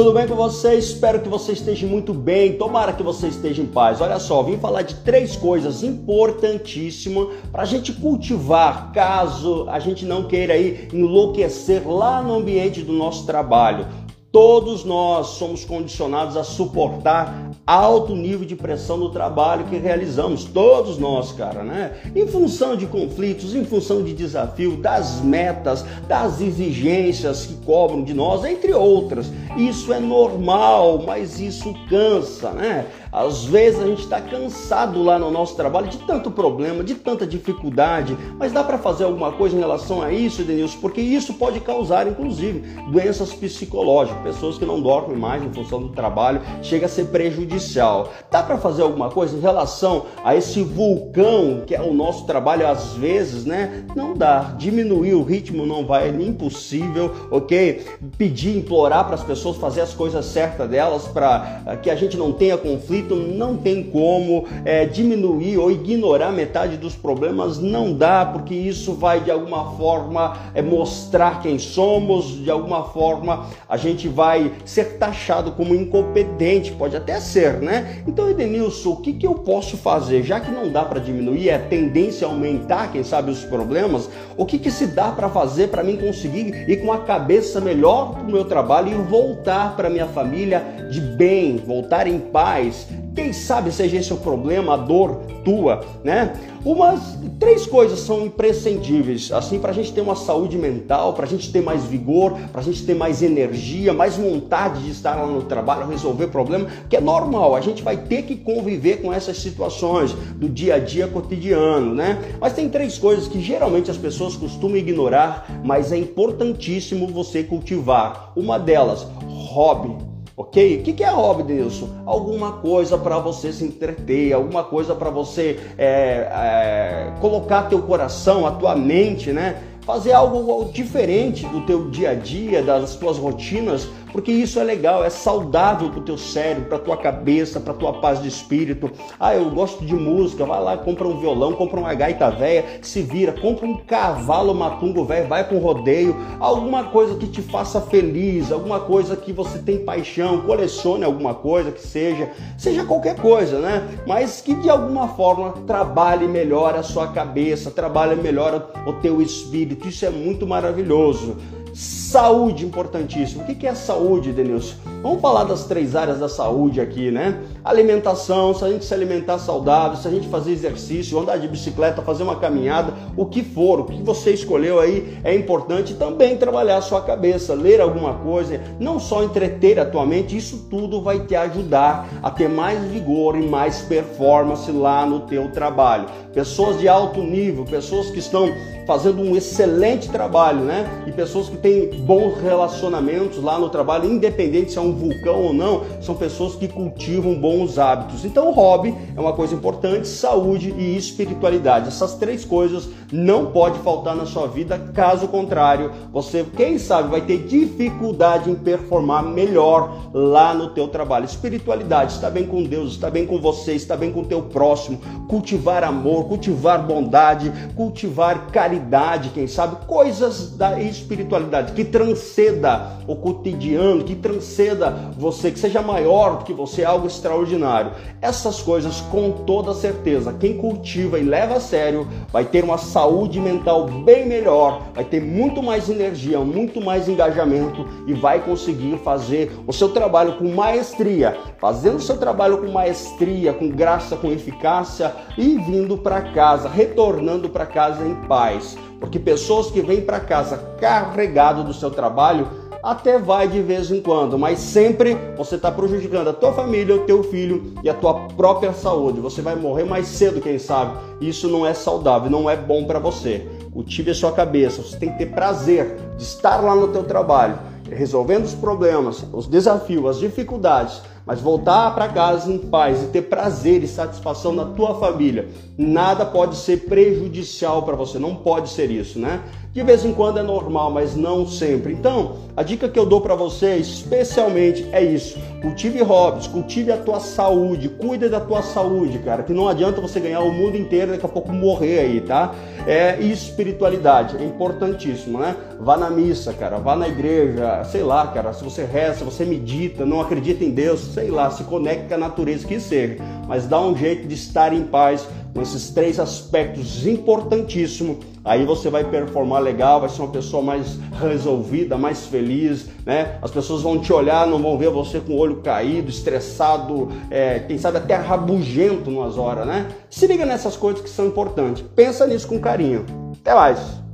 tudo bem com você? Espero que você esteja muito bem. Tomara que você esteja em paz. Olha só, vim falar de três coisas importantíssimas para a gente cultivar, caso a gente não queira aí enlouquecer lá no ambiente do nosso trabalho. Todos nós somos condicionados a suportar alto nível de pressão no trabalho que realizamos, todos nós, cara, né? Em função de conflitos, em função de desafio, das metas, das exigências que cobram de nós, entre outras. Isso é normal, mas isso cansa, né? Às vezes a gente está cansado lá no nosso trabalho de tanto problema, de tanta dificuldade, mas dá para fazer alguma coisa em relação a isso, Denilson? Porque isso pode causar, inclusive, doenças psicológicas, pessoas que não dormem mais em função do trabalho, chega a ser prejudicial. Dá para fazer alguma coisa em relação a esse vulcão que é o nosso trabalho às vezes, né? Não dá. Diminuir o ritmo não vai, é impossível, ok? Pedir, implorar para as pessoas fazer as coisas certas delas para eh, que a gente não tenha conflito conflito não tem como é, diminuir ou ignorar metade dos problemas, não dá, porque isso vai de alguma forma é, mostrar quem somos, de alguma forma a gente vai ser taxado como incompetente, pode até ser, né? Então, Edenilson, o que, que eu posso fazer? Já que não dá para diminuir, é tendência a aumentar, quem sabe, os problemas, o que, que se dá para fazer para mim conseguir ir com a cabeça melhor para o meu trabalho e voltar para minha família de bem, voltar em paz? Quem sabe seja esse o problema, a dor tua, né? Umas três coisas são imprescindíveis, assim, para a gente ter uma saúde mental, para a gente ter mais vigor, para a gente ter mais energia, mais vontade de estar lá no trabalho, resolver problema, que é normal, a gente vai ter que conviver com essas situações do dia a dia cotidiano, né? Mas tem três coisas que geralmente as pessoas costumam ignorar, mas é importantíssimo você cultivar. Uma delas, hobby Ok? O que é hobby, Denilson? Alguma coisa para você se entreter, alguma coisa para você é, é, colocar teu coração, a tua mente, né? Fazer algo diferente do teu dia a dia, das tuas rotinas, porque isso é legal, é saudável para o teu cérebro, para tua cabeça, para tua paz de espírito. Ah, eu gosto de música, vai lá, compra um violão, compra uma gaita velha, se vira, compra um cavalo matungo velho, vai para um rodeio, alguma coisa que te faça feliz, alguma coisa que você tem paixão, colecione alguma coisa que seja, seja qualquer coisa, né? Mas que de alguma forma trabalhe melhor a sua cabeça, trabalhe melhor o teu espírito. Isso é muito maravilhoso. Saúde importantíssimo. O que é saúde, Denilson? Vamos falar das três áreas da saúde aqui, né? Alimentação, se a gente se alimentar saudável, se a gente fazer exercício, andar de bicicleta, fazer uma caminhada, o que for, o que você escolheu aí é importante também trabalhar a sua cabeça, ler alguma coisa, não só entreter a tua mente, isso tudo vai te ajudar a ter mais vigor e mais performance lá no teu trabalho. Pessoas de alto nível, pessoas que estão fazendo um excelente trabalho, né? E pessoas que têm bons relacionamentos lá no trabalho, independente se é um vulcão ou não, são pessoas que cultivam bons hábitos. Então, o hobby é uma coisa importante, saúde e espiritualidade. Essas três coisas não pode faltar na sua vida, caso contrário, você, quem sabe, vai ter dificuldade em performar melhor lá no teu trabalho. Espiritualidade, está bem com Deus, está bem com você, está bem com o teu próximo, cultivar amor, cultivar bondade, cultivar caridade, quem sabe, coisas da espiritualidade que transcenda o cotidiano, que transcenda você, que seja maior do que você, algo extraordinário. Essas coisas, com toda certeza, quem cultiva e leva a sério vai ter uma saúde mental bem melhor, vai ter muito mais energia, muito mais engajamento e vai conseguir fazer o seu trabalho com maestria, fazendo o seu trabalho com maestria, com graça, com eficácia e vindo para casa, retornando para casa em paz. Porque pessoas que vêm para casa carregado do seu trabalho até vai de vez em quando, mas sempre você está prejudicando a tua família, o teu filho e a tua própria saúde. Você vai morrer mais cedo, quem sabe. Isso não é saudável, não é bom para você. Cultive a sua cabeça, você tem que ter prazer de estar lá no teu trabalho, resolvendo os problemas, os desafios, as dificuldades, mas voltar para casa em paz e ter prazer e satisfação na tua família, nada pode ser prejudicial para você, não pode ser isso, né? De vez em quando é normal, mas não sempre. Então, a dica que eu dou para você, especialmente, é isso: cultive hobbies, cultive a tua saúde, cuide da tua saúde, cara. Que não adianta você ganhar o mundo inteiro e daqui a pouco morrer aí, tá? É espiritualidade, é importantíssimo, né? Vá na missa, cara, vá na igreja, sei lá, cara. Se você reza, você medita, não acredita em Deus, sei lá, se conecta com a natureza que seja, mas dá um jeito de estar em paz com esses três aspectos importantíssimos aí você vai performar legal, vai ser uma pessoa mais resolvida, mais feliz, né? As pessoas vão te olhar, não vão ver você com o olho caído, estressado, é, quem sabe até rabugento umas horas, né? Se liga nessas coisas que são importantes. Pensa nisso com carinho. Até mais!